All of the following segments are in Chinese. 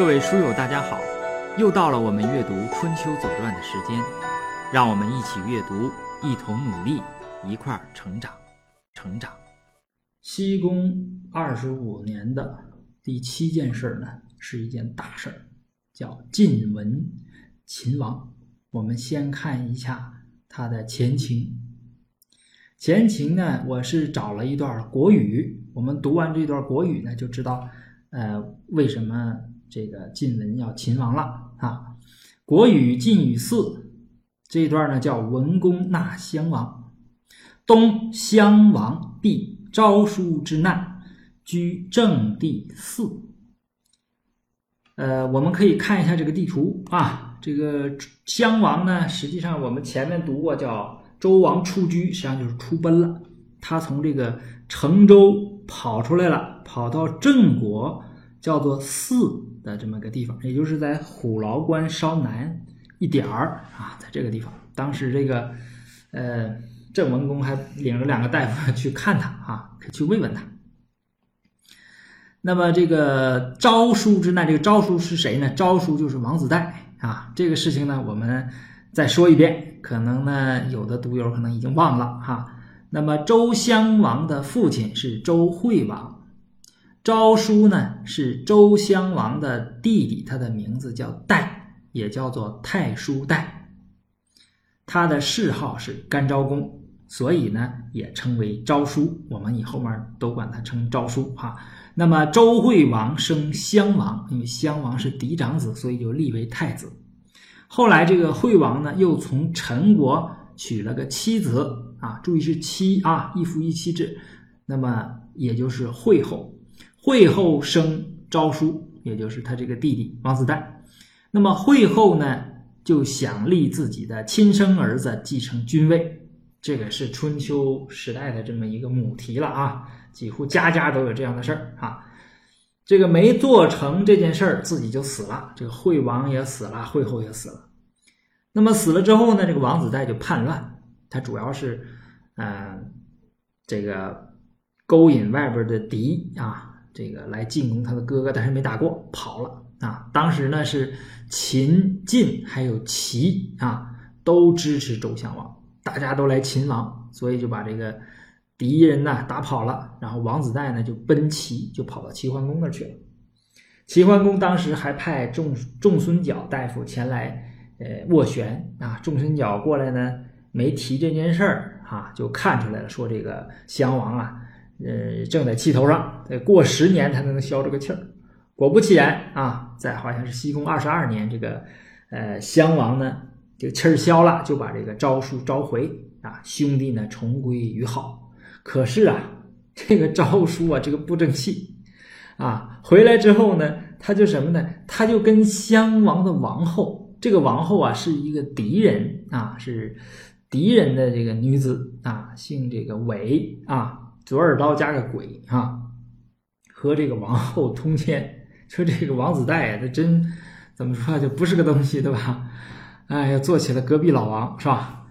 各位书友，大家好！又到了我们阅读《春秋左传》的时间，让我们一起阅读，一同努力，一块儿成长，成长。西宫二十五年的第七件事呢，是一件大事儿，叫晋文秦王。我们先看一下他的前情。前情呢，我是找了一段国语，我们读完这段国语呢，就知道，呃，为什么。这个晋文要秦王了啊！国语晋语四这一段呢叫文公纳襄王，东襄王避昭叔之难，居正地四。呃，我们可以看一下这个地图啊，这个襄王呢，实际上我们前面读过叫周王出居，实际上就是出奔了。他从这个成周跑出来了，跑到郑国，叫做泗。的这么个地方，也就是在虎牢关稍南一点儿啊，在这个地方，当时这个呃郑文公还领着两个大夫去看他啊，去慰问他。那么这个昭叔之难，这个昭叔是谁呢？昭叔就是王子带啊。这个事情呢，我们再说一遍，可能呢有的读友可能已经忘了哈。那么周襄王的父亲是周惠王。昭叔呢是周襄王的弟弟，他的名字叫代，也叫做太叔代。他的谥号是干昭公，所以呢也称为昭叔。我们以后面都管他称昭叔哈。那么周惠王生襄王，因为襄王是嫡长子，所以就立为太子。后来这个惠王呢又从陈国娶了个妻子啊，注意是妻啊，一夫一妻制，那么也就是惠后。惠后生昭叔，也就是他这个弟弟王子带。那么惠后呢，就想立自己的亲生儿子继承君位，这个是春秋时代的这么一个母题了啊，几乎家家都有这样的事儿啊。这个没做成这件事儿，自己就死了，这个惠王也死了，惠后也死了。那么死了之后呢，这个王子带就叛乱，他主要是嗯，这个勾引外边的敌啊。这个来进攻他的哥哥，但是没打过，跑了啊！当时呢是秦、晋还有齐啊，都支持周襄王，大家都来秦王，所以就把这个敌人呢打跑了。然后王子带呢就奔齐，就跑到齐桓公那去了。齐桓公当时还派仲仲孙角大夫前来呃斡旋啊，仲孙角过来呢没提这件事儿啊，就看出来了，说这个襄王啊。呃，正在气头上，得过十年他才能消这个气儿。果不其然啊，在好像是西宫二十二年，这个呃襄王呢，这个气儿消了，就把这个昭叔召回啊，兄弟呢重归于好。可是啊，这个昭叔啊，这个不争气啊，回来之后呢，他就什么呢？他就跟襄王的王后，这个王后啊是一个敌人啊，是敌人的这个女子啊，姓这个韦啊。左耳刀加个鬼啊，和这个王后通奸，说这个王子带他真怎么说就不是个东西，对吧？哎，又做起了隔壁老王，是吧？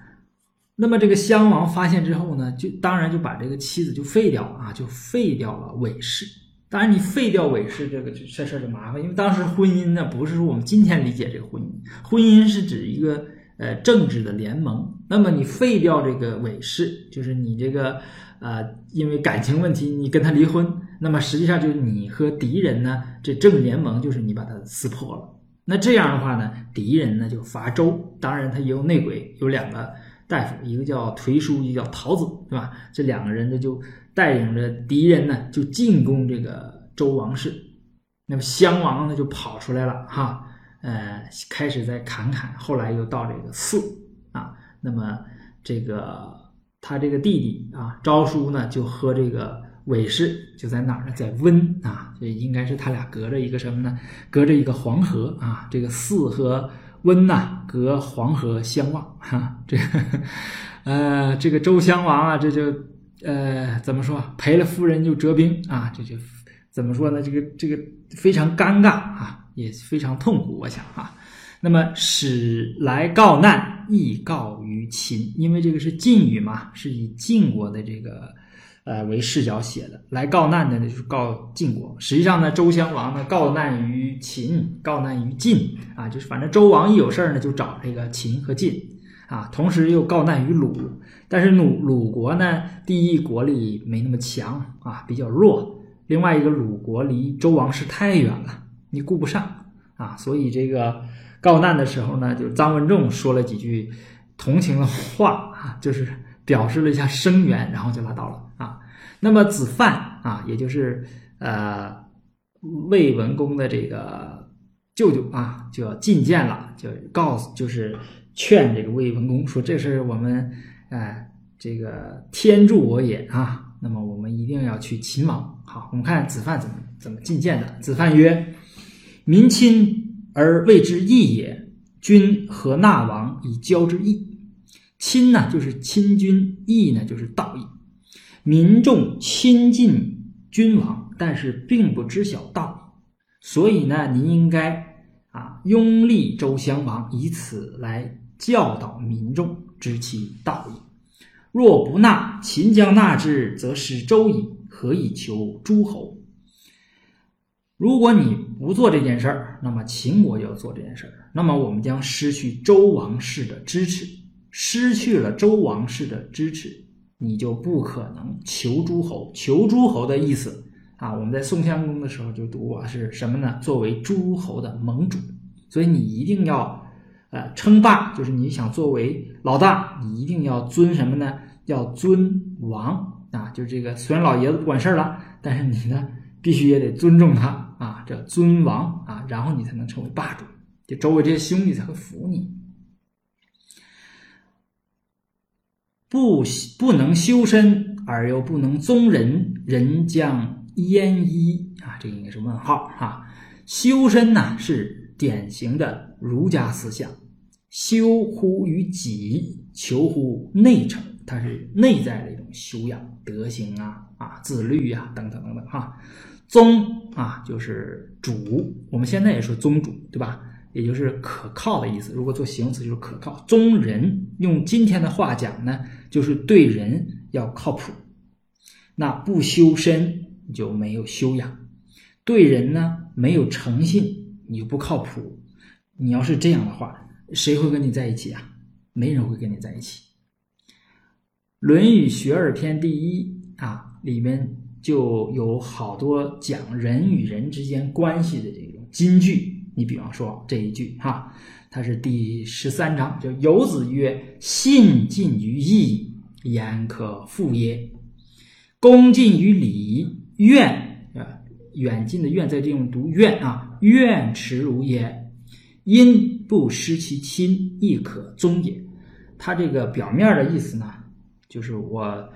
那么这个襄王发现之后呢，就当然就把这个妻子就废掉啊，就废掉了韦氏。当然，你废掉韦氏这个这事儿就麻烦，因为当时婚姻呢不是说我们今天理解这个婚姻，婚姻是指一个呃政治的联盟。那么你废掉这个韦氏，就是你这个。呃，因为感情问题，你跟他离婚，那么实际上就是你和敌人呢，这正联盟就是你把他撕破了。那这样的话呢，敌人呢就伐周，当然他也有内鬼，有两个大夫，一个叫颓叔，一个叫陶子，对吧？这两个人呢就带领着敌人呢就进攻这个周王室。那么襄王呢就跑出来了，哈，呃，开始在侃侃，后来又到这个四啊，那么这个。他这个弟弟啊，昭叔呢，就和这个韦氏就在哪儿呢？在温啊，所以应该是他俩隔着一个什么呢？隔着一个黄河啊。这个泗和温呐，隔黄河相望哈。这个呃，这个周襄王啊，这就呃怎么说？赔了夫人就折兵啊，这就怎么说呢？这个这个非常尴尬啊，也非常痛苦，我想啊。那么使来告难，亦告于秦，因为这个是晋语嘛，是以晋国的这个，呃为视角写的。来告难的呢，就是告晋国。实际上呢，周襄王呢告难于秦，告难于晋啊，就是反正周王一有事儿呢，就找这个秦和晋啊，同时又告难于鲁。但是鲁鲁国呢，第一国力没那么强啊，比较弱。另外一个鲁国离周王室太远了，你顾不上啊，所以这个告难的时候呢，就臧文仲说了几句同情的话啊，就是表示了一下声援，然后就拉倒了啊。那么子范啊，也就是呃魏文公的这个舅舅啊，就要觐见了，就告诉就是劝这个魏文公说，这是我们哎这个天助我也啊。那么我们一定要去秦王。好，我们看子范怎么怎么觐见的。子范曰：“民亲而谓之义也，君何纳王以交之义？亲呢，就是亲君；义呢，就是道义。民众亲近君王，但是并不知晓道，所以呢，您应该啊拥立周襄王，以此来教导民众知其道义。”若不纳，秦将纳之，则失周矣。何以求诸侯？如果你不做这件事儿，那么秦国就要做这件事儿，那么我们将失去周王室的支持。失去了周王室的支持，你就不可能求诸侯。求诸侯的意思啊，我们在宋襄公的时候就读过，是什么呢？作为诸侯的盟主，所以你一定要。呃，称霸就是你想作为老大，你一定要尊什么呢？要尊王啊！就这个，虽然老爷子不管事儿了，但是你呢，必须也得尊重他啊，这尊王啊，然后你才能成为霸主，就周围这些兄弟才会服你。不不能修身而又不能宗人，人将焉依啊？这应该是问号哈。修身呢是典型的儒家思想。修乎于己，求乎内诚，它是内在的一种修养、德行啊啊，自律啊等等等等哈。宗啊就是主，我们现在也说宗主对吧？也就是可靠的意思。如果做形容词就是可靠。宗人，用今天的话讲呢，就是对人要靠谱。那不修身就没有修养，对人呢没有诚信你就不靠谱。你要是这样的话。谁会跟你在一起啊？没人会跟你在一起。《论语·学而篇》第一啊，里面就有好多讲人与人之间关系的这种金句。你比方说这一句哈，它是第十三章，就游子曰：“信近于义，言可复也？恭近于礼，愿啊，远近的愿，在这种读愿啊，愿耻如也。”因不失其亲，亦可宗也。他这个表面的意思呢，就是我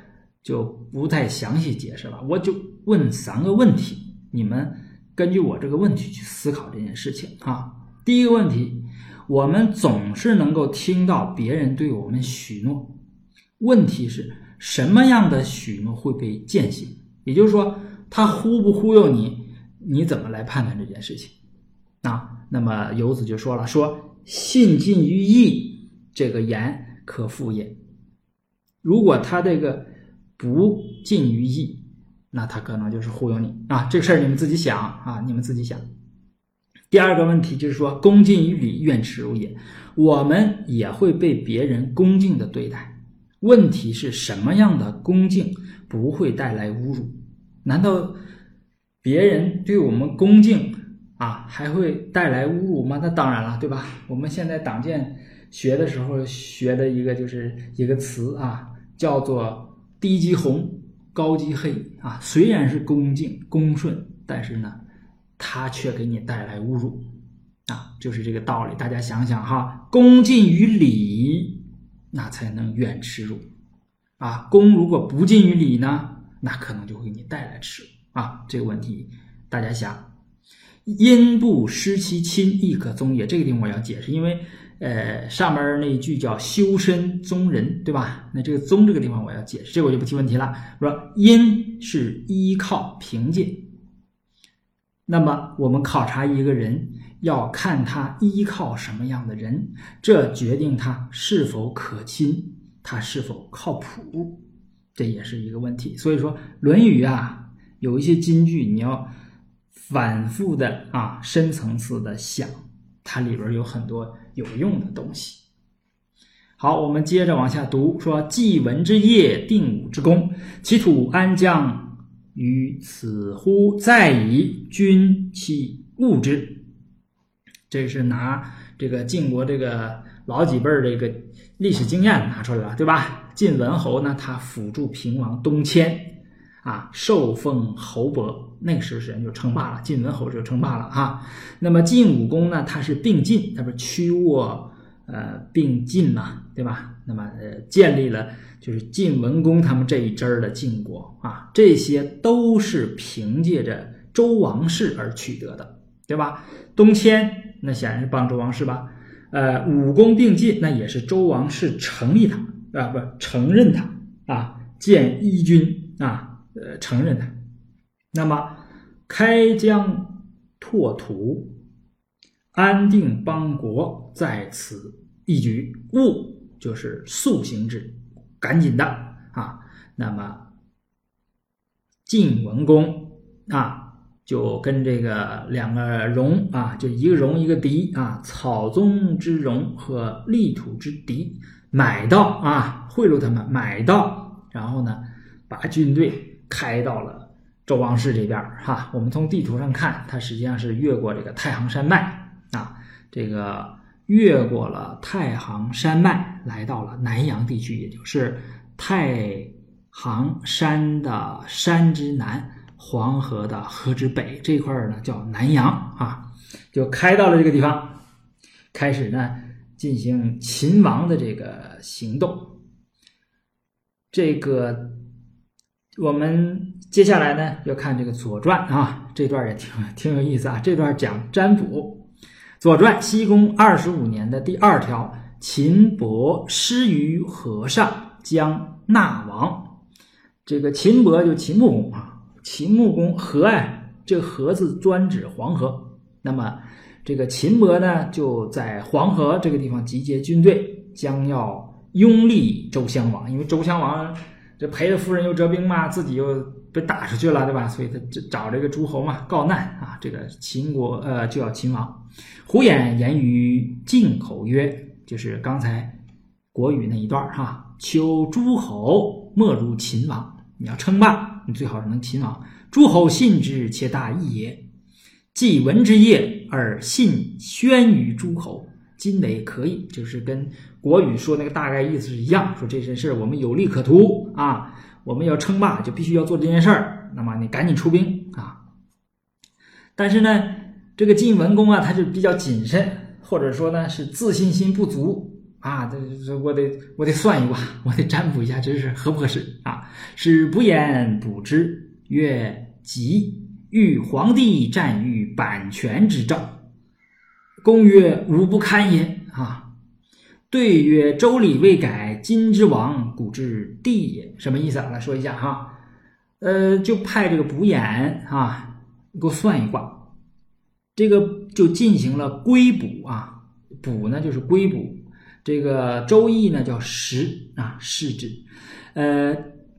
就不太详细解释了。我就问三个问题，你们根据我这个问题去思考这件事情啊。第一个问题，我们总是能够听到别人对我们许诺，问题是什么样的许诺会被践行？也就是说，他忽不忽悠你，你怎么来判断这件事情？啊？那么游子就说了：“说信近于义，这个言可复也。如果他这个不尽于义，那他可能就是忽悠你啊。这个事儿你们自己想啊，你们自己想。第二个问题就是说，恭敬于礼，愿耻辱也。我们也会被别人恭敬的对待，问题是什么样的恭敬不会带来侮辱？难道别人对我们恭敬？”啊，还会带来侮辱吗？那当然了，对吧？我们现在党建学的时候学的一个就是一个词啊，叫做低级红，高级黑啊。虽然是恭敬恭顺，但是呢，它却给你带来侮辱啊，就是这个道理。大家想想哈，恭敬于礼，那才能远耻辱啊。恭如果不敬于礼呢，那可能就会给你带来耻辱啊。这个问题大家想。因不失其亲，亦可宗也。这个地方我要解释，因为，呃，上面那一句叫修身宗人，对吧？那这个宗这个地方我要解释，这我就不提问题了。说因是依靠凭借，那么我们考察一个人，要看他依靠什么样的人，这决定他是否可亲，他是否靠谱。这也是一个问题。所以说，《论语》啊，有一些金句，你要反复的啊，深层次的想，它里边有很多有用的东西。好，我们接着往下读，说：“季文之业，定武之功，其土安将于此乎？在矣，君其物之。”这是拿这个晋国这个老几辈儿这个历史经验拿出来了，对吧？晋文侯呢，他辅助平王东迁，啊，受封侯伯，那个时候人就称霸了。晋文侯就称霸了啊。那么晋武公呢，他是并进，他不是屈沃呃并进嘛，对吧？那么呃建立了就是晋文公他们这一支儿的晋国啊，这些都是凭借着周王室而取得的，对吧？东迁。那显然是帮周王室吧，呃，武功并进，那也是周王室成立他啊，不承认他啊，建一军啊，呃，承认他。那么开疆拓土，安定邦国，在此一举，务就是速行之，赶紧的啊。那么晋文公啊。就跟这个两个戎啊，就一个戎一个狄啊，草宗之戎和利土之狄买到啊，贿赂他们买到，然后呢，把军队开到了周王室这边哈。我们从地图上看，它实际上是越过这个太行山脉啊，这个越过了太行山脉，来到了南阳地区，也就是太行山的山之南。黄河的河之北这块呢，叫南阳啊，就开到了这个地方，开始呢进行秦王的这个行动。这个我们接下来呢要看这个《左传》啊，这段也挺挺有意思啊。这段讲占卜，《左传》西宫二十五年的第二条，秦伯失于河上，将纳王。这个秦伯就秦穆公啊。秦穆公河哎，这个河字专指黄河。那么，这个秦伯呢，就在黄河这个地方集结军队，将要拥立周襄王。因为周襄王这陪着夫人又折兵嘛，自己又被打出去了，对吧？所以他就找这个诸侯嘛告难啊。这个秦国呃就要秦王。胡衍言于晋口曰，就是刚才国语那一段哈，求诸侯莫如秦王，你要称霸。你最好是能秦王，诸侯信之，且大义也。既闻之业而信宣于诸侯，金雷可以，就是跟国语说那个大概意思是一样。说这件事我们有利可图啊，我们要称霸，就必须要做这件事儿。那么你赶紧出兵啊！但是呢，这个晋文公啊，他就比较谨慎，或者说呢是自信心不足。啊，这这我得我得算一卦，我得占卜一下，这是合不合适啊？是不言卜之，曰：吉，欲皇帝占于版权之兆。公曰：吾不堪也。啊，对曰：周礼未改，今之王，古之帝也。什么意思啊？来说一下哈。呃，就派这个卜眼啊，给我算一卦。这个就进行了龟卜啊，卜呢就是龟卜。这个《周易》呢叫时啊，时之，呃，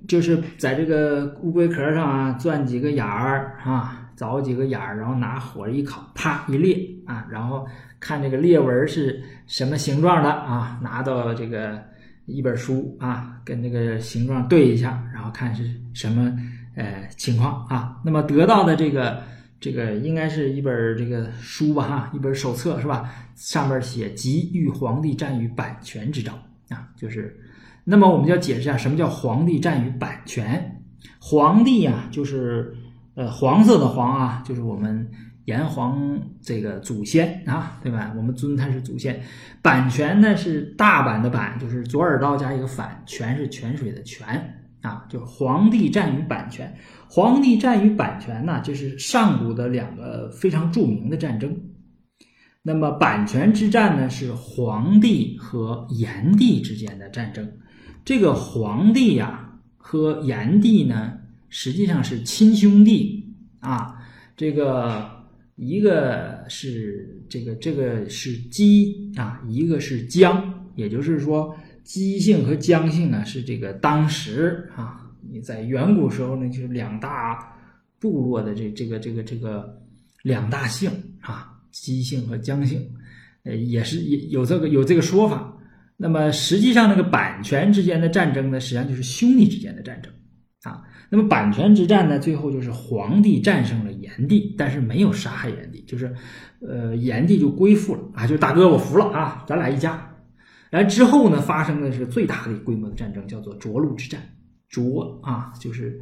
就是在这个乌龟壳上啊钻几个眼儿啊，凿几个眼儿，然后拿火一烤，啪一裂啊，然后看这个裂纹是什么形状的啊，拿到这个一本书啊，跟这个形状对一下，然后看是什么呃情况啊，那么得到的这个。这个应该是一本这个书吧，哈，一本手册是吧？上面写“即欲皇帝占于版权之兆”啊，就是。那么我们就要解释一下，什么叫皇帝占于版权？皇帝啊，就是呃黄色的黄啊，就是我们炎黄这个祖先啊，对吧？我们尊他是祖先。版权呢是大版的版，就是左耳刀加一个反，泉是泉水的泉。啊，就是皇帝占于版权，皇帝占于版权呢，就是上古的两个非常著名的战争。那么版权之战呢，是皇帝和炎帝之间的战争。这个皇帝呀和炎帝呢，实际上是亲兄弟啊。这个一个是这个这个是姬啊，一个是姜，也就是说。姬姓和姜姓啊，是这个当时啊你在远古时候呢，就是两大部落的这这个这个这个两大姓啊，姬姓和姜姓，呃，也是也有这个有这个说法。那么实际上，那个版权之间的战争呢，实际上就是兄弟之间的战争啊。那么版权之战呢，最后就是皇帝战胜了炎帝，但是没有杀害炎帝，就是呃，炎帝就归附了啊，就大哥我服了啊，咱俩一家。然后之后呢，发生的是最大的规模的战争，叫做涿鹿之战。涿啊，就是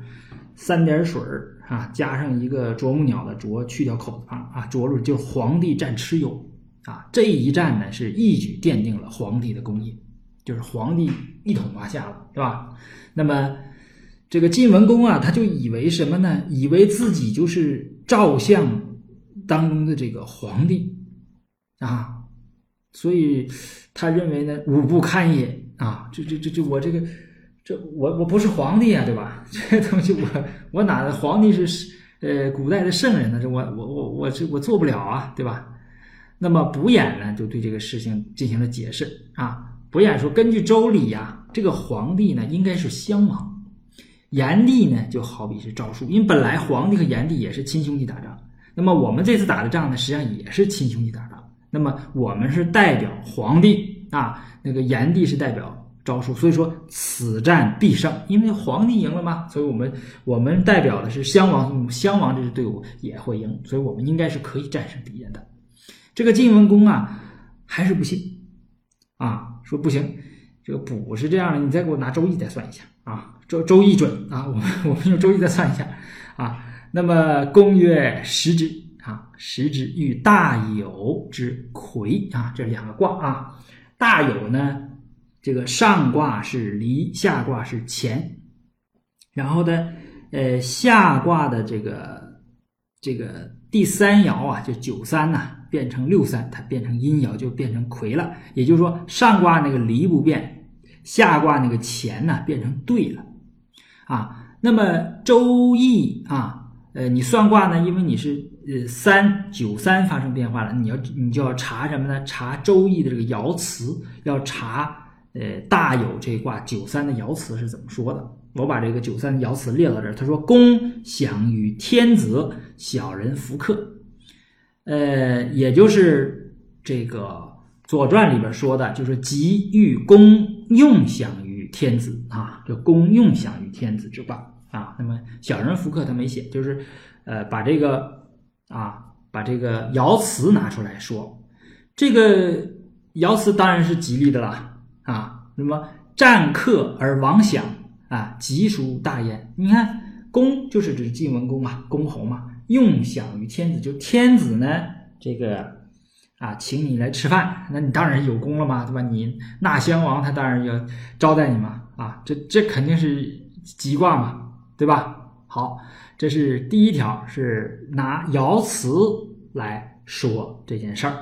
三点水儿啊，加上一个啄木鸟的啄，去掉口字旁啊，涿鹿就是皇帝战蚩尤。啊，这一战呢，是一举奠定了皇帝的功业，就是皇帝一统华夏了，是吧？那么这个晋文公啊，他就以为什么呢？以为自己就是赵相当中的这个皇帝啊，所以他认为呢，五不堪也啊！这这这这，我这个这我我不是皇帝啊，对吧？这东西我我哪皇帝是呃古代的圣人呢？这我我我我这我做不了啊，对吧？那么卜衍呢，就对这个事情进行了解释啊。卜衍说，根据周礼呀，这个皇帝呢应该是襄王，炎帝呢就好比是赵叔，因为本来皇帝和炎帝也是亲兄弟打仗。那么我们这次打的仗呢，实际上也是亲兄弟打仗。那么我们是代表皇帝啊，那个炎帝是代表赵叔，所以说此战必胜，因为皇帝赢了嘛，所以我们我们代表的是襄王，襄王这支队伍也会赢，所以我们应该是可以战胜敌人的。这个晋文公啊，还是不信啊，说不行，这个卜是这样的，你再给我拿周易再算一下啊，周周易准啊，我们我们用周易再算一下啊。那么公曰：时之啊，时之遇大有之魁啊，这两个卦啊，大有呢，这个上卦是离，下卦是乾，然后呢，呃，下卦的这个这个第三爻啊，就九三呐。变成六三，它变成阴爻就变成魁了。也就是说，上卦那个离不变，下卦那个乾呢变成对了啊。那么周易啊，呃，你算卦呢，因为你是呃三九三发生变化了，你要你就要查什么呢？查周易的这个爻辞，要查呃大有这卦九三的爻辞是怎么说的。我把这个九三的爻辞列到这儿，他说：“公享于天子，小人福克。”呃，也就是这个《左传》里边说的，就是“吉欲公用享天子”啊，就公用享于天子之卦啊。那么小人福克他没写，就是呃，把这个啊，把这个爻辞拿出来说，这个爻辞当然是吉利的了啊。那么战克而王享啊，吉属大焉。你看，公就是指晋文公嘛，公侯嘛。用享于天子，就天子呢，这个啊，请你来吃饭，那你当然有功了嘛，对吧？你纳襄王，他当然要招待你嘛，啊，这这肯定是吉卦嘛，对吧？好，这是第一条，是拿爻辞来说这件事儿。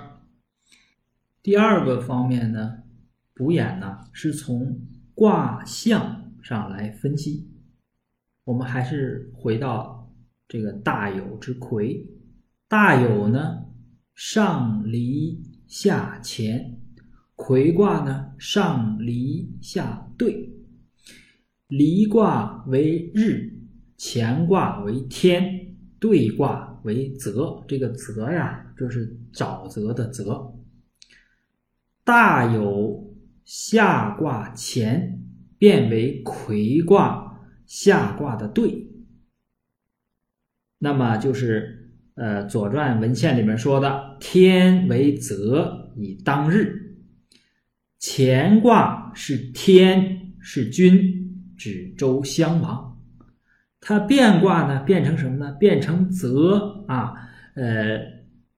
第二个方面呢，卜衍呢是从卦象上来分析，我们还是回到。这个大有之魁，大有呢上离下乾，魁卦呢上离下兑，离卦为日，乾卦为天，兑卦为泽。这个泽呀，就是沼泽的泽。大有下卦乾变为魁卦下卦的兑。那么就是，呃，《左传》文献里面说的“天为泽以当日”，乾卦是天是君，指周襄王。它变卦呢，变成什么呢？变成泽啊，呃，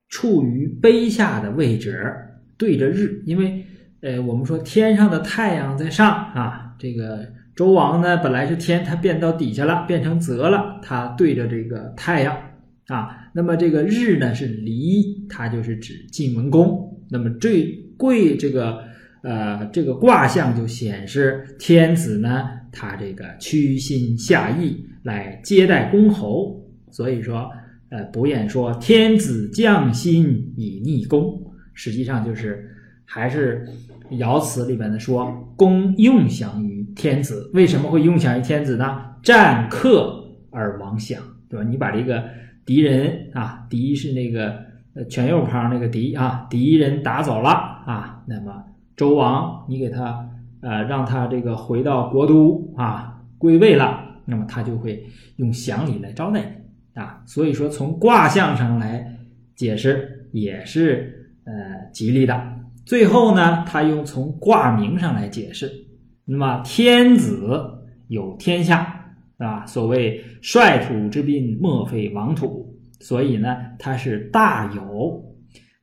处于卑下的位置，对着日。因为，呃，我们说天上的太阳在上啊，这个。周王呢，本来是天，他变到底下了，变成泽了，他对着这个太阳啊。那么这个日呢是离，它就是指晋文公。那么最贵这个呃这个卦象就显示天子呢，他这个屈心下意来接待公侯。所以说，呃，伯彦说天子降心以逆公，实际上就是还是爻辞里边的说公用享于。天子。为什么会用享于天子呢？战克而王享，对吧？你把这个敌人啊，敌是那个呃犬右旁那个敌啊，敌人打走了啊，那么周王你给他呃让他这个回到国都啊归位了，那么他就会用享礼来招待你啊。所以说从卦象上来解释也是呃吉利的。最后呢，他用从卦名上来解释，那么天子有天下。啊，所谓率土之滨，莫非王土，所以呢，它是大有。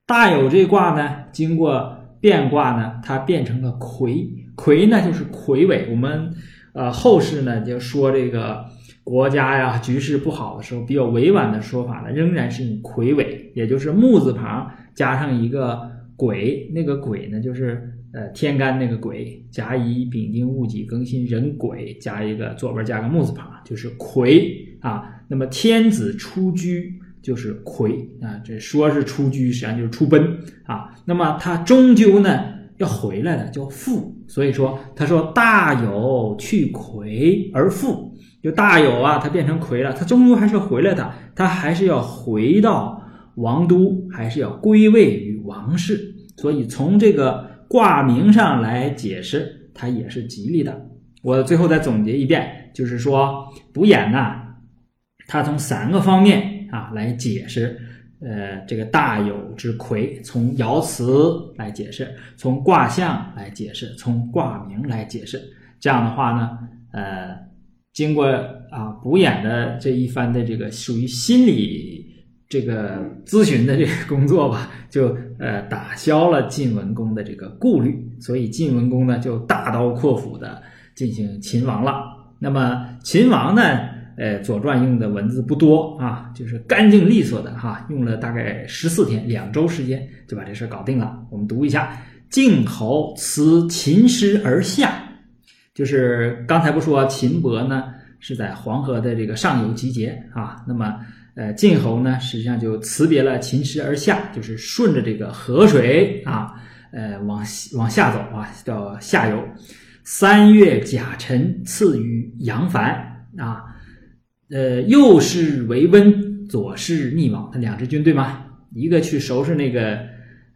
大有这卦呢，经过变卦呢，它变成了魁。魁呢，就是魁伟。我们呃后世呢，就说这个国家呀局势不好的时候，比较委婉的说法呢，仍然是用魁伟，也就是木字旁加上一个鬼，那个鬼呢，就是。呃，天干那个癸，甲乙丙丁戊己庚辛壬癸，加一个左边加个木字旁，就是癸啊。那么天子出居就是癸啊，这说是出居，实际上就是出奔啊。那么他终究呢要回来的，叫复。所以说，他说大有去癸而复，就大有啊，他变成癸了，他终究还是要回来的，他还是要回到王都，还是要归位于王室。所以从这个。卦名上来解释，它也是吉利的。我最后再总结一遍，就是说补眼呢，它从三个方面啊来解释，呃，这个大有之魁，从爻辞来解释，从卦象来解释，从卦名来解释。这样的话呢，呃，经过啊补眼的这一番的这个属于心理。这个咨询的这个工作吧，就呃打消了晋文公的这个顾虑，所以晋文公呢就大刀阔斧的进行秦王了。那么秦王呢，呃，《左传》用的文字不多啊，就是干净利索的哈，用了大概十四天，两周时间就把这事搞定了。我们读一下：晋侯辞秦师而下，就是刚才不说秦伯呢是在黄河的这个上游集结啊，那么。呃，晋侯呢，实际上就辞别了秦师而下，就是顺着这个河水啊，呃，往往下走啊，到下游。三月甲辰，赐于杨凡啊，呃，右师为温，左师逆王，他两支军队嘛，一个去收拾那个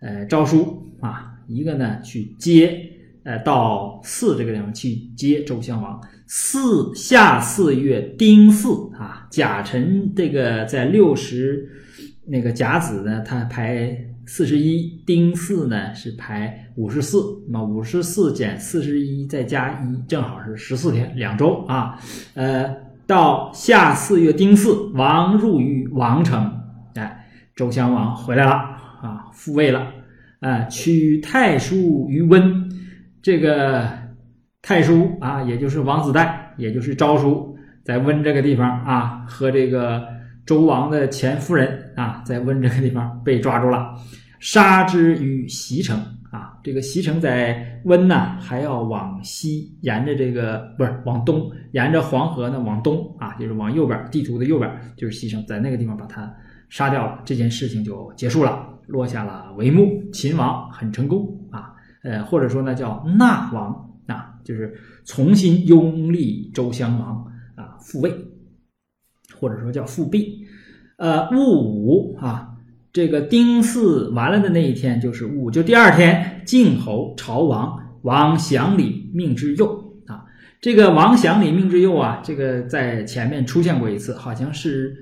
呃诏书啊，一个呢去接，呃，到泗这个地方去接周襄王。四夏四月丁巳啊，甲辰这个在六十，那个甲子呢，它排四十一，丁巳呢是排五十四，那么五十四减四十一再加一，正好是十四天，两周啊。呃，到夏四月丁巳，王入于王城，哎，周襄王回来了啊，复位了，啊，取太叔于温，这个。太叔啊，也就是王子带，也就是昭叔，在温这个地方啊，和这个周王的前夫人啊，在温这个地方被抓住了，杀之于席城啊。这个席城在温呢，还要往西沿着这个不是往东，沿着黄河呢往东啊，就是往右边，地图的右边就是西城，在那个地方把他杀掉了，这件事情就结束了，落下了帷幕。秦王很成功啊，呃，或者说呢叫纳王。啊，就是重新拥立周襄王啊，复位，或者说叫复辟。呃，戊午啊，这个丁巳完了的那一天就是戊，就第二天，晋侯朝王，王祥礼命之右啊。这个王祥礼命之右啊，这个在前面出现过一次，好像是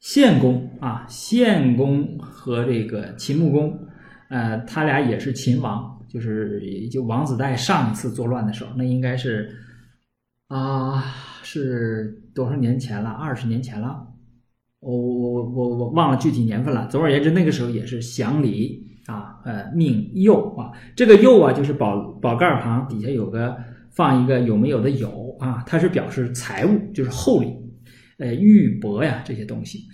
献公啊，献公和这个秦穆公，呃，他俩也是秦王。就是就王子带上一次作乱的时候，那应该是啊，是多少年前了？二十年前了。我我我我我忘了具体年份了。总而言之，那个时候也是祥礼啊，呃，命右啊。这个右啊，就是宝宝盖旁底下有个放一个有没有的有啊，它是表示财物，就是厚礼，呃，玉帛呀这些东西。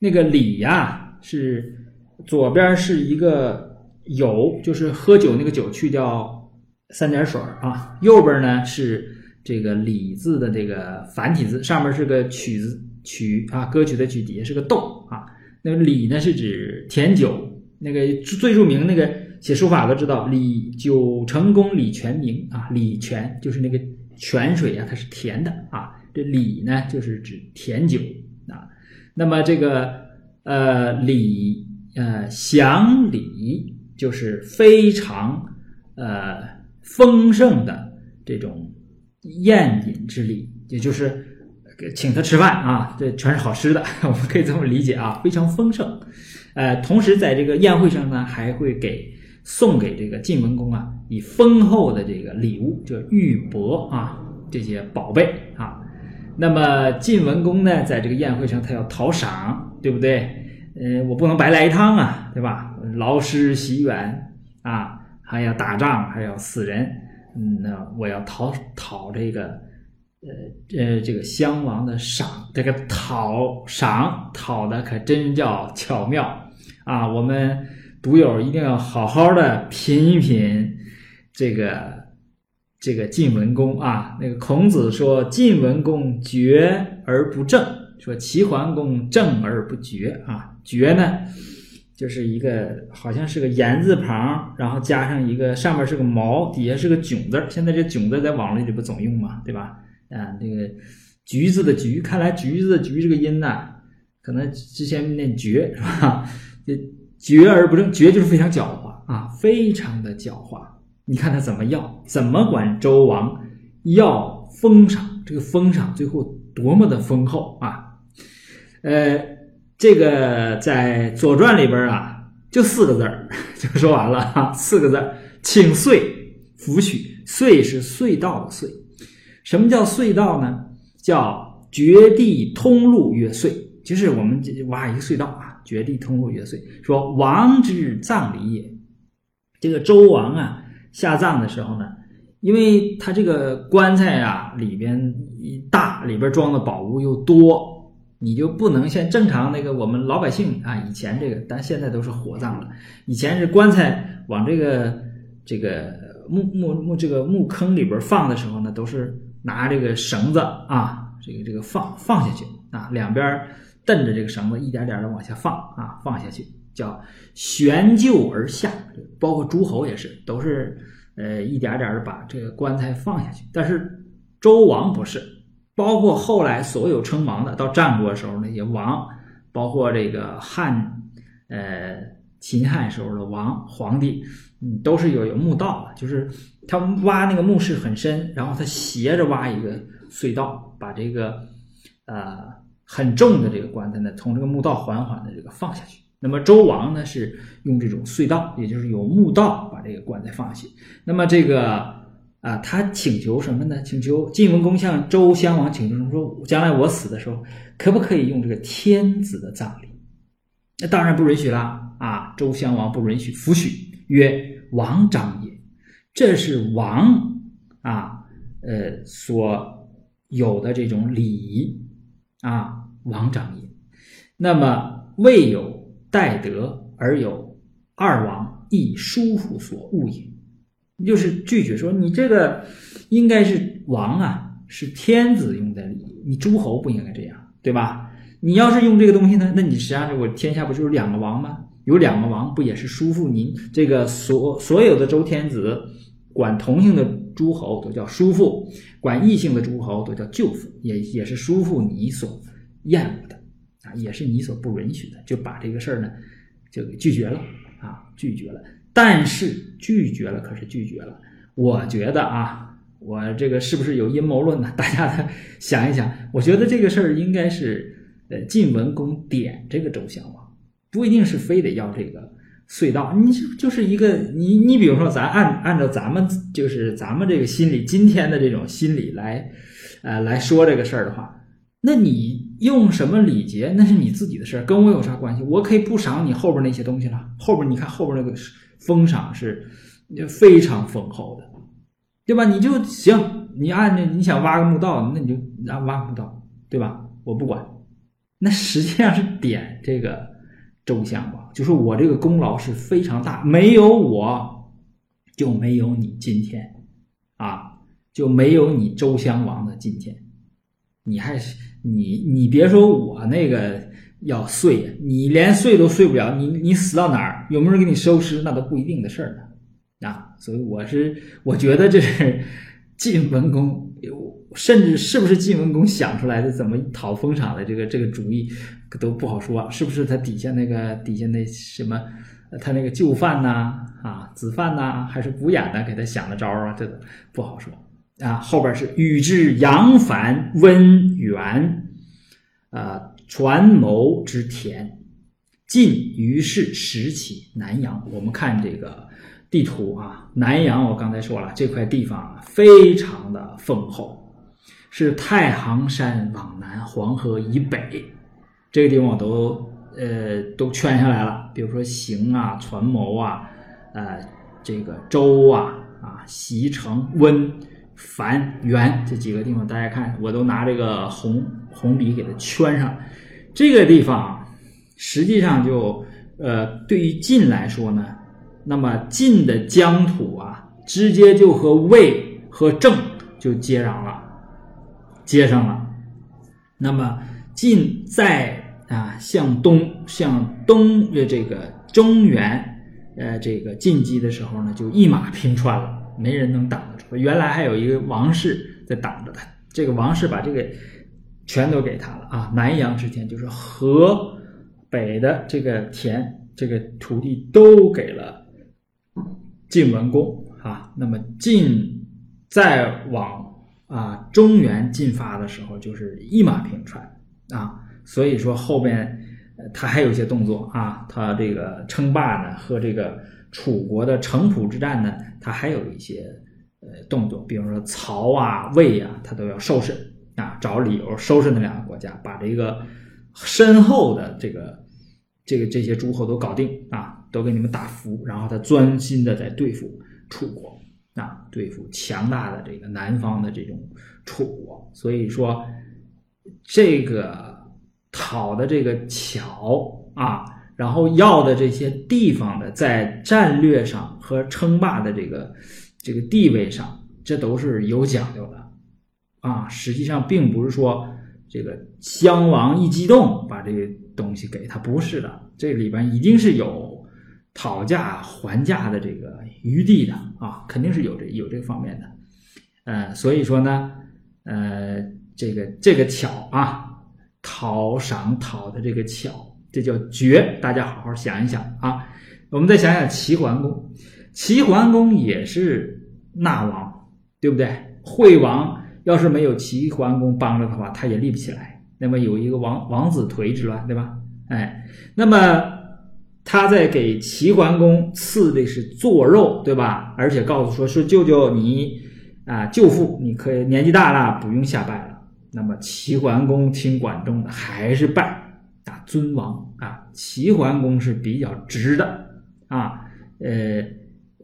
那个礼呀，是左边是一个。有就是喝酒那个酒去掉三点水啊，右边呢是这个李字的这个繁体字，上面是个曲字曲啊，歌曲的曲，底下是个豆啊。那个李呢是指甜酒，那个最著名那个写书法的知道，李九成功李全名啊，李全就是那个泉水啊，它是甜的啊。这李呢，就是指甜酒啊。那么这个呃李呃祥李就是非常呃丰盛的这种宴饮之礼，也就是请他吃饭啊，这全是好吃的，我们可以这么理解啊，非常丰盛。呃，同时在这个宴会上呢，还会给送给这个晋文公啊以丰厚的这个礼物，叫玉帛啊这些宝贝啊。那么晋文公呢，在这个宴会上，他要讨赏，对不对？呃，我不能白来一趟啊，对吧？劳师袭远啊，还要打仗，还要死人，嗯，那我要讨讨这个，呃呃，这个襄王的赏，这个讨赏讨的可真叫巧妙啊！我们读友一定要好好的品一品这个。这个晋文公啊，那个孔子说晋文公绝而不正，说齐桓公正而不绝啊。绝呢，就是一个好像是个言字旁，然后加上一个上面是个毛，底下是个囧字。现在这囧字在网络里不总用嘛，对吧？啊，这个橘子的橘，看来橘子的橘这个音呢，可能之前念绝是吧？这绝而不正，绝就是非常狡猾啊，非常的狡猾。你看他怎么要，怎么管周王要封赏？这个封赏最后多么的丰厚啊！呃，这个在《左传》里边啊，就四个字儿 就说完了哈，四个字，请隧抚许。隧是隧道的隧。什么叫隧道呢？叫绝地通路曰隧，就是我们挖一个隧道啊，绝地通路曰隧。说王之葬礼也，这个周王啊。下葬的时候呢，因为他这个棺材啊里边一大，里边装的宝物又多，你就不能像正常那个我们老百姓啊，以前这个，但现在都是火葬了。以前是棺材往这个这个墓墓墓这个墓坑里边放的时候呢，都是拿这个绳子啊，这个这个放放下去啊，两边蹬着这个绳子，一点点的往下放啊，放下去。叫悬就而下，包括诸侯也是，都是呃一点点的把这个棺材放下去。但是周王不是，包括后来所有称王的，到战国时候那些王，包括这个汉呃秦汉时候的王皇帝，嗯，都是有有墓道，就是他挖那个墓室很深，然后他斜着挖一个隧道，把这个呃很重的这个棺材呢，从这个墓道缓缓的这个放下去。那么周王呢是用这种隧道，也就是有墓道，把这个棺材放下去。那么这个啊，他请求什么呢？请求晋文公向周襄王请求？说将来我死的时候，可不可以用这个天子的葬礼？那当然不允许了啊！周襄王不允许，弗许，曰王长也。这是王啊，呃所有的这种礼仪啊，王长也。那么未有。待德而有二王亦叔父所恶也，就是拒绝说你这个应该是王啊，是天子用的礼，你诸侯不应该这样，对吧？你要是用这个东西呢，那你实际上我天下不就是两个王吗？有两个王不也是叔父您这个所所有的周天子管同姓的诸侯都叫叔父，管异姓的诸侯都叫舅父，也也是叔父你所厌恶的。啊，也是你所不允许的，就把这个事儿呢，就给拒绝了啊，拒绝了。但是拒绝了，可是拒绝了。我觉得啊，我这个是不是有阴谋论呢？大家想一想，我觉得这个事儿应该是，呃，晋文公点这个周襄王，不一定是非得要这个隧道。你就就是一个你你比如说，咱按按照咱们就是咱们这个心理今天的这种心理来，呃，来说这个事儿的话。那你用什么礼节？那是你自己的事儿，跟我有啥关系？我可以不赏你后边那些东西了。后边你看后边那个封赏是非常丰厚的，对吧？你就行，你按着你想挖个墓道，那你就按挖墓道，对吧？我不管。那实际上是点这个周襄王，就是我这个功劳是非常大，没有我就没有你今天啊，就没有你周襄王的今天。你还是你，你别说我那个要碎，你连碎都碎不了。你你死到哪儿，有没有人给你收尸，那都不一定的事儿呢。啊，所以我是我觉得这是 晋文公甚至是不是晋文公想出来的怎么讨封赏的这个这个主意都不好说，是不是他底下那个底下那什么他那个旧范呐啊子范呐，还是古衍呢给他想的招啊，这都不好说啊。后边是与之扬凡温元，啊传谋之田，晋于是时起南阳。我们看这个地图啊，南阳我刚才说了，这块地方非常的丰厚。是太行山往南，黄河以北，这个地方我都呃都圈下来了。比如说行啊、船谋啊、呃这个周啊、啊席城、温、樊、原这几个地方，大家看我都拿这个红红笔给它圈上。这个地方实际上就呃对于晋来说呢，那么晋的疆土啊，直接就和魏和郑就接壤了。接上了，那么晋在啊向东向东的这个中原，呃这个进击的时候呢，就一马平川了，没人能挡。原来还有一个王氏在挡着他，这个王氏把这个全都给他了啊。南阳之田就是河北的这个田，这个土地都给了晋文公啊。那么晋再往。啊，中原进发的时候就是一马平川啊，所以说后边他还有一些动作啊，他这个称霸呢和这个楚国的城濮之战呢，他还有一些呃动作，比如说曹啊、魏啊，他都要收拾啊，找理由收拾那两个国家，把这个身后的这个这个这些诸侯都搞定啊，都给你们打服，然后他专心的在对付楚国。啊，对付强大的这个南方的这种楚国，所以说这个讨的这个巧啊，然后要的这些地方的在战略上和称霸的这个这个地位上，这都是有讲究的啊。实际上并不是说这个襄王一激动把这个东西给他，不是的，这里边一定是有。讨价还价的这个余地的啊，肯定是有这有这方面的，呃，所以说呢，呃，这个这个巧啊，讨赏讨的这个巧，这叫绝。大家好好想一想啊。我们再想想齐桓公，齐桓公也是纳王，对不对？惠王要是没有齐桓公帮着的话，他也立不起来。那么有一个王王子颓之乱，对吧？哎，那么。他在给齐桓公赐的是做肉，对吧？而且告诉说，是舅舅你啊，舅父你可以年纪大了，不用下拜了。那么齐桓公听管仲的，还是拜啊，尊王啊。齐桓公是比较直的啊，呃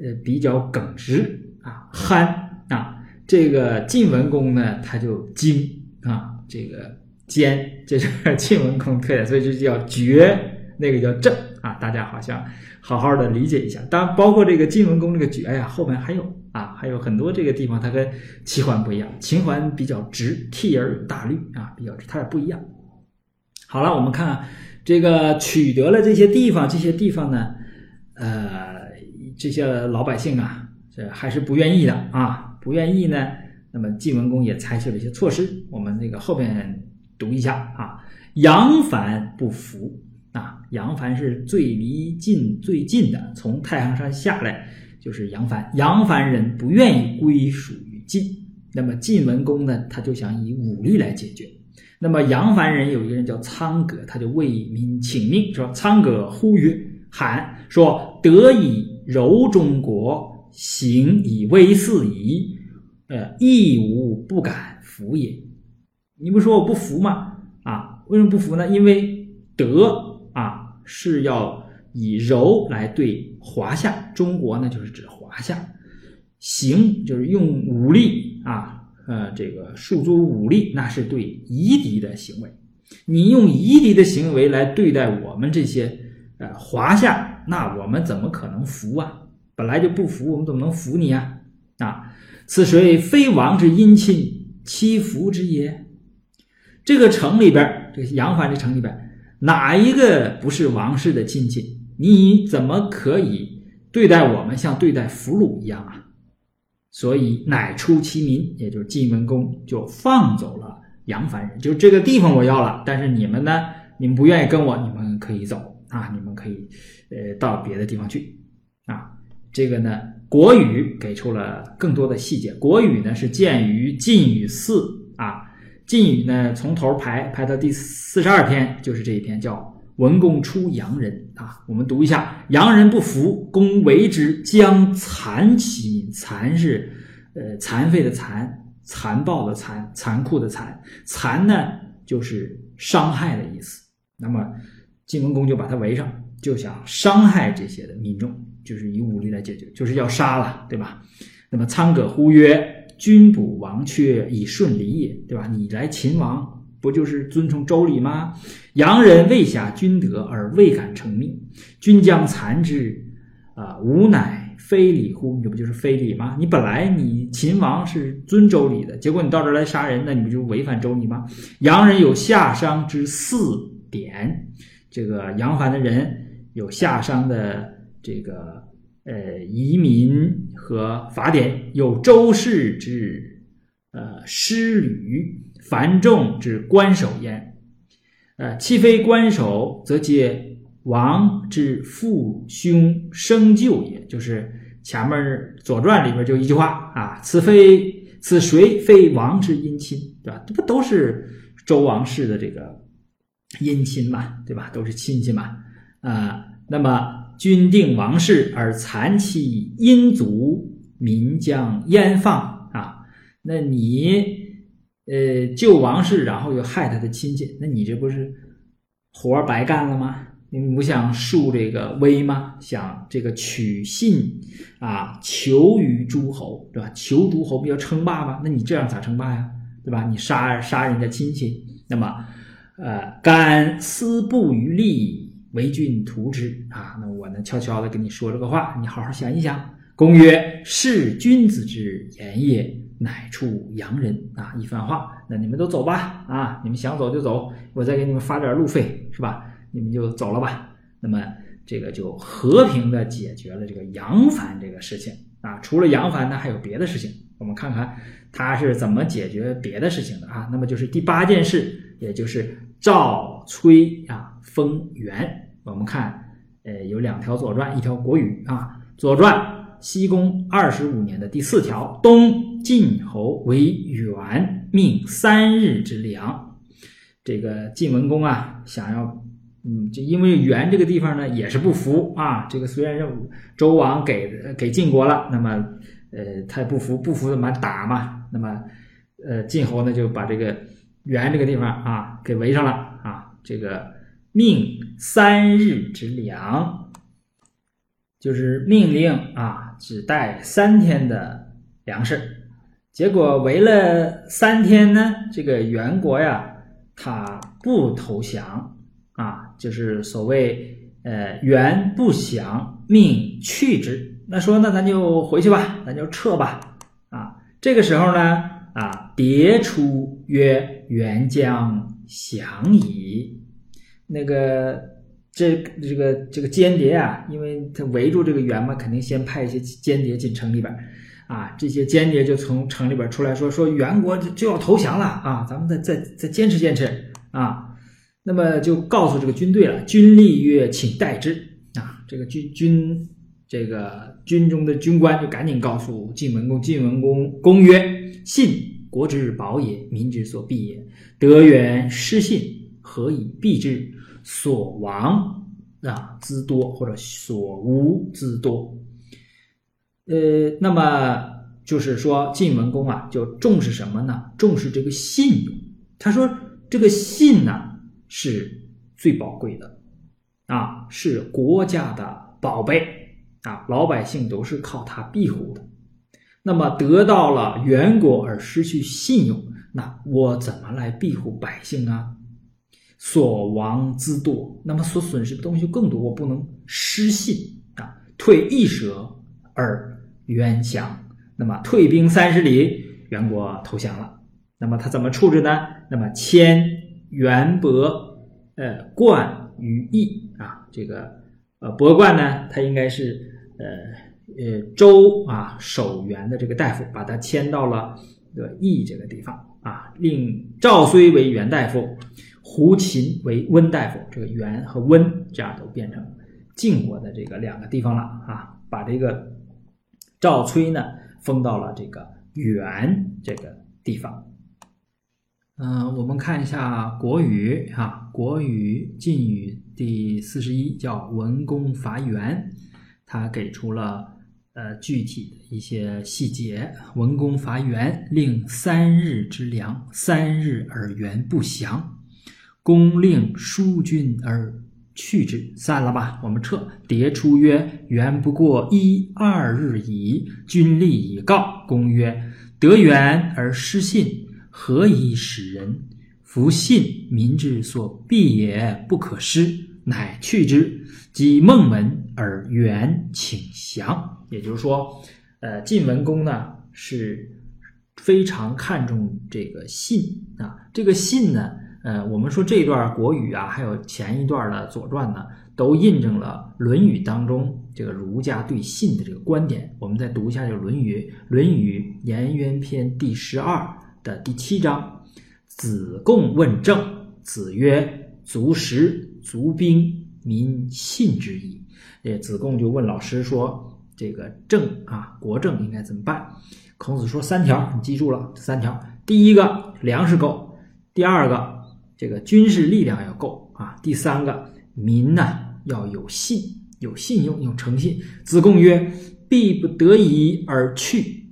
呃，比较耿直啊，憨啊。这个晋文公呢，他就精啊，这个坚，这是 晋文公特点，所以就叫绝，那个叫正。啊，大家好像好好的理解一下。当然，包括这个晋文公这个绝呀，后面还有啊，还有很多这个地方，它跟齐桓不一样。齐桓比较直，替而有大律啊，比较直，它也不一样。好了，我们看啊这个取得了这些地方，这些地方呢，呃，这些老百姓啊，这还是不愿意的啊，不愿意呢。那么晋文公也采取了一些措施，我们这个后边读一下啊，杨帆不服。啊，杨帆是最离晋最近的，从太行山下来就是杨帆。杨帆人不愿意归属于晋，那么晋文公呢，他就想以武力来解决。那么杨帆人有一个人叫苍葛，他就为民请命，说：“苍葛呼曰，喊说，得以柔中国，行以威四夷，呃，亦无不敢服也。你不说我不服吗？啊，为什么不服呢？因为德。”啊，是要以柔来对华夏，中国呢就是指华夏，行就是用武力啊，呃，这个诉诸武力，那是对夷狄的行为。你用夷狄的行为来对待我们这些呃华夏，那我们怎么可能服啊？本来就不服，我们怎么能服你啊？啊，此谁非王之姻亲，其服之也？这个城里边，这个杨帆这城里边。哪一个不是王室的亲戚？你怎么可以对待我们像对待俘虏一样啊？所以乃出其民，也就是晋文公就放走了杨凡人，就这个地方我要了，但是你们呢，你们不愿意跟我，你们可以走啊，你们可以呃到别的地方去啊。这个呢，国语给出了更多的细节。国语呢是建于晋语四啊，晋语呢从头排排到第四十二篇，就是这一篇叫。文公出洋人啊，我们读一下：洋人不服，公为之，将残其民。残是呃残废的残，残暴的残，残酷的残。残呢就是伤害的意思。那么晋文公就把他围上，就想伤害这些的民众，就是以武力来解决，就是要杀了，对吧？那么苍葛呼曰：“君补王阙，以顺礼也，对吧？你来秦王。”不就是遵从周礼吗？洋人未下君德而未敢成命，君将残之，啊，吾乃非礼乎？这不就是非礼吗？你本来你秦王是遵周礼的，结果你到这儿来杀人，那你不就违反周礼吗？洋人有夏商之四典，这个杨帆的人有夏商的这个呃移民和法典，有周氏之呃诗旅。繁重之官守焉，呃，其非官守，则皆王之父兄生旧也。就是前面《左传》里边就一句话啊，此非此谁非王之姻亲，对吧？这不都是周王室的这个姻亲嘛，对吧？都是亲戚嘛，啊。那么君定王室而残其姻族，民将焉放啊？那你？呃，救王室，然后又害他的亲戚，那你这不是活白干了吗？你不想树这个威吗？想这个取信啊，求于诸侯，对吧？求诸侯不要称霸吗？那你这样咋称霸呀？对吧？你杀杀人家亲戚，那么呃，敢思不于利，为君图之啊？那我呢，悄悄的跟你说这个话，你好好想一想。公曰：是君子之言也。乃出洋人啊，一番话，那你们都走吧啊，你们想走就走，我再给你们发点路费，是吧？你们就走了吧。那么这个就和平的解决了这个杨凡这个事情啊。除了杨凡呢，还有别的事情，我们看看他是怎么解决别的事情的啊。那么就是第八件事，也就是赵崔啊封元。我们看，呃，有两条左传，一条国语啊。左传。西宫二十五年的第四条，东晋侯为元，命三日之粮。这个晋文公啊，想要，嗯，就因为元这个地方呢，也是不服啊。这个虽然是周王给给晋国了，那么，呃，他不服，不服怎么打嘛？那么，呃，晋侯呢就把这个元这个地方啊给围上了啊。这个命三日之粮，就是命令啊。只带三天的粮食，结果围了三天呢，这个元国呀，他不投降啊，就是所谓呃元不降，命去之。那说那咱就回去吧，咱就撤吧啊。这个时候呢啊，迭出曰：“元将降矣。”那个。这这个这个间谍啊，因为他围住这个元嘛，肯定先派一些间谍进城里边啊。这些间谍就从城里边出来说说元国就要投降了啊，咱们再再再坚持坚持啊。那么就告诉这个军队了，军吏曰，请代之啊。这个军军这个军中的军官就赶紧告诉晋文公，晋文公公曰：信国之宝也，民之所必也。德元失信，何以避之？所亡啊之多，或者所无之多，呃，那么就是说晋文公啊，就重视什么呢？重视这个信用。他说这个信呢是最宝贵的啊，是国家的宝贝啊，老百姓都是靠它庇护的。那么得到了元国而失去信用，那我怎么来庇护百姓啊？所亡之多，那么所损失的东西就更多。我不能失信啊，退一舍而元降。那么退兵三十里，元国投降了。那么他怎么处置呢？那么迁元伯呃冠于邑啊，这个呃伯冠呢，他应该是呃呃周啊守元的这个大夫，把他迁到了这个义这个地方啊，令赵睢为元大夫，胡秦为温大夫。这个元和温这样都变成晋国的这个两个地方了啊，把这个赵崔呢封到了这个元这个地方。嗯，我们看一下《国语》哈，《国语·晋语》第四十一叫“文公伐袁”，他给出了呃具体的一些细节。文公伐袁，令三日之粮，三日而袁不降。公令疏军而去之，散了吧，我们撤。迭出曰：“袁不过一二日矣，军力已告。”公曰：“得袁而失信。”何以使人？夫信民之所必也，不可失，乃去之。即孟门而元请降。也就是说，呃，晋文公呢是非常看重这个信啊。这个信呢，呃，我们说这段国语啊，还有前一段的左传呢，都印证了《论语》当中这个儒家对信的这个观点。我们再读一下这个《论语》，《论语·颜渊篇》第十二。的第七章，子贡问政，子曰：“足食，足兵，民信之矣。”这，子贡就问老师说：“这个政啊，国政应该怎么办？”孔子说：“三条，你记住了，三条。第一个，粮食够；第二个，这个军事力量要够啊；第三个，民呢要有信，有信用，有诚信。”子贡曰：“必不得已而去。”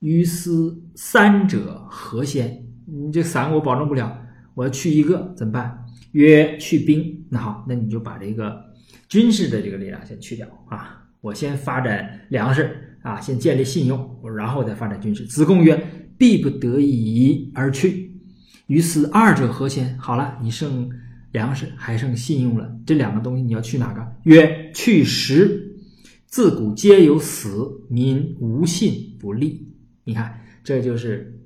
于斯三者何先？你这三个我保证不了，我要去一个怎么办？曰去兵。那好，那你就把这个军事的这个力量先去掉啊！我先发展粮食啊，先建立信用，我然后再发展军事。子贡曰：“必不得已而去。”于斯二者何先？好了，你剩粮食，还剩信用了，这两个东西你要去哪个？曰去食。自古皆有死，民无信不立。你看，这就是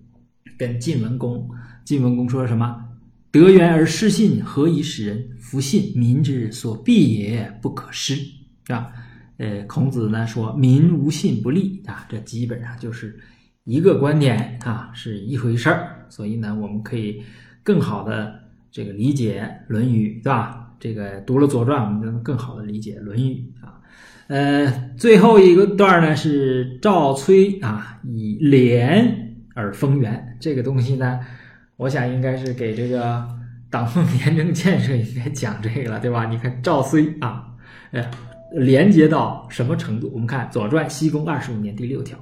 跟晋文公。晋文公说什么？得源而失信，何以使人服信？民之所必也，不可失，是吧？呃，孔子呢说，民无信不立啊，这基本上就是一个观点啊，是一回事儿。所以呢，我们可以更好的这个理解《论语》，对吧？这个读了《左传》，我们就能更好的理解《论语》啊。呃，最后一个段呢是赵崔啊以廉而封元，这个东西呢，我想应该是给这个党风 廉政建设应该讲这个了，对吧？你看赵崔啊，呃，连接到什么程度？我们看《左传》西宫二十五年第六条，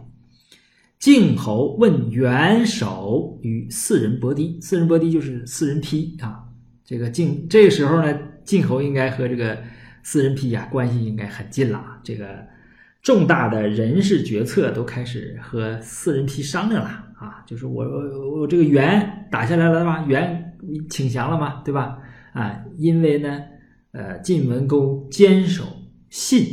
晋侯问元首与四人伯狄，四人伯狄就是四人批啊。这个晋这个时候呢，晋侯应该和这个。四人批啊，关系应该很近了！这个重大的人事决策都开始和四人批商量了啊！就是我我我这个袁打下来了吧？袁请降了嘛，对吧？啊，因为呢，呃，晋文公坚守信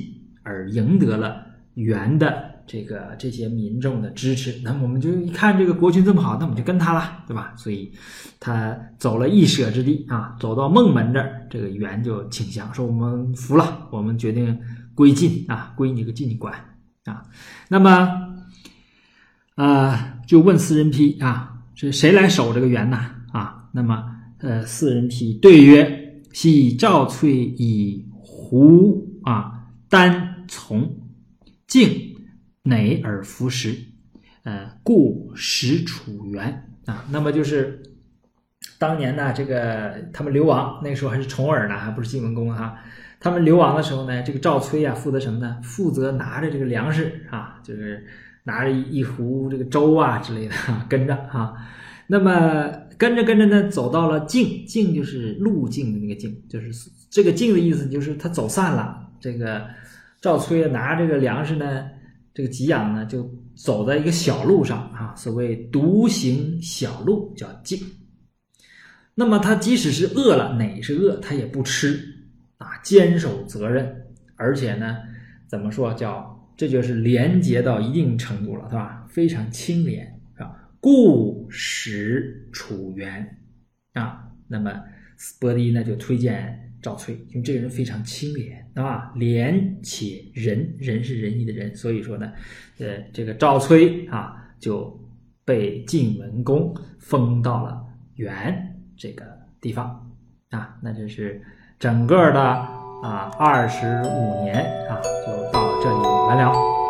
而赢得了元的。这个这些民众的支持，那我们就一看这个国君这么好，那我们就跟他了，对吧？所以他走了一舍之地啊，走到孟门这儿，这个元就请降，说我们服了，我们决定归晋啊，归你个晋管啊。那么啊，就问四人批啊，是谁来守这个元呢？啊，那么呃，四人批对曰：系赵翠以胡啊，单从晋。馁而服食，呃，故使楚元啊。那么就是当年呢，这个他们流亡，那个时候还是重耳呢，还不是晋文公哈。他们流亡的时候呢，这个赵崔啊，负责什么呢？负责拿着这个粮食啊，就是拿着一一壶这个粥啊之类的，跟着哈。那么跟着跟着呢，走到了晋，晋就是路径的那个晋，就是这个晋的意思，就是他走散了。这个赵崔拿这个粮食呢。这个给养呢，就走在一个小路上啊，所谓独行小路叫径。那么他即使是饿了，哪是饿，他也不吃啊，坚守责任，而且呢，怎么说叫这就是廉洁到一定程度了，是吧？非常清廉啊，故使楚元啊。那么斯伯迪呢就推荐赵崔，因为这个人非常清廉啊，廉且仁，仁是仁义的仁，所以说呢，呃，这个赵崔啊就被晋文公封到了原这个地方啊，那就是整个的啊二十五年啊就到这里完了。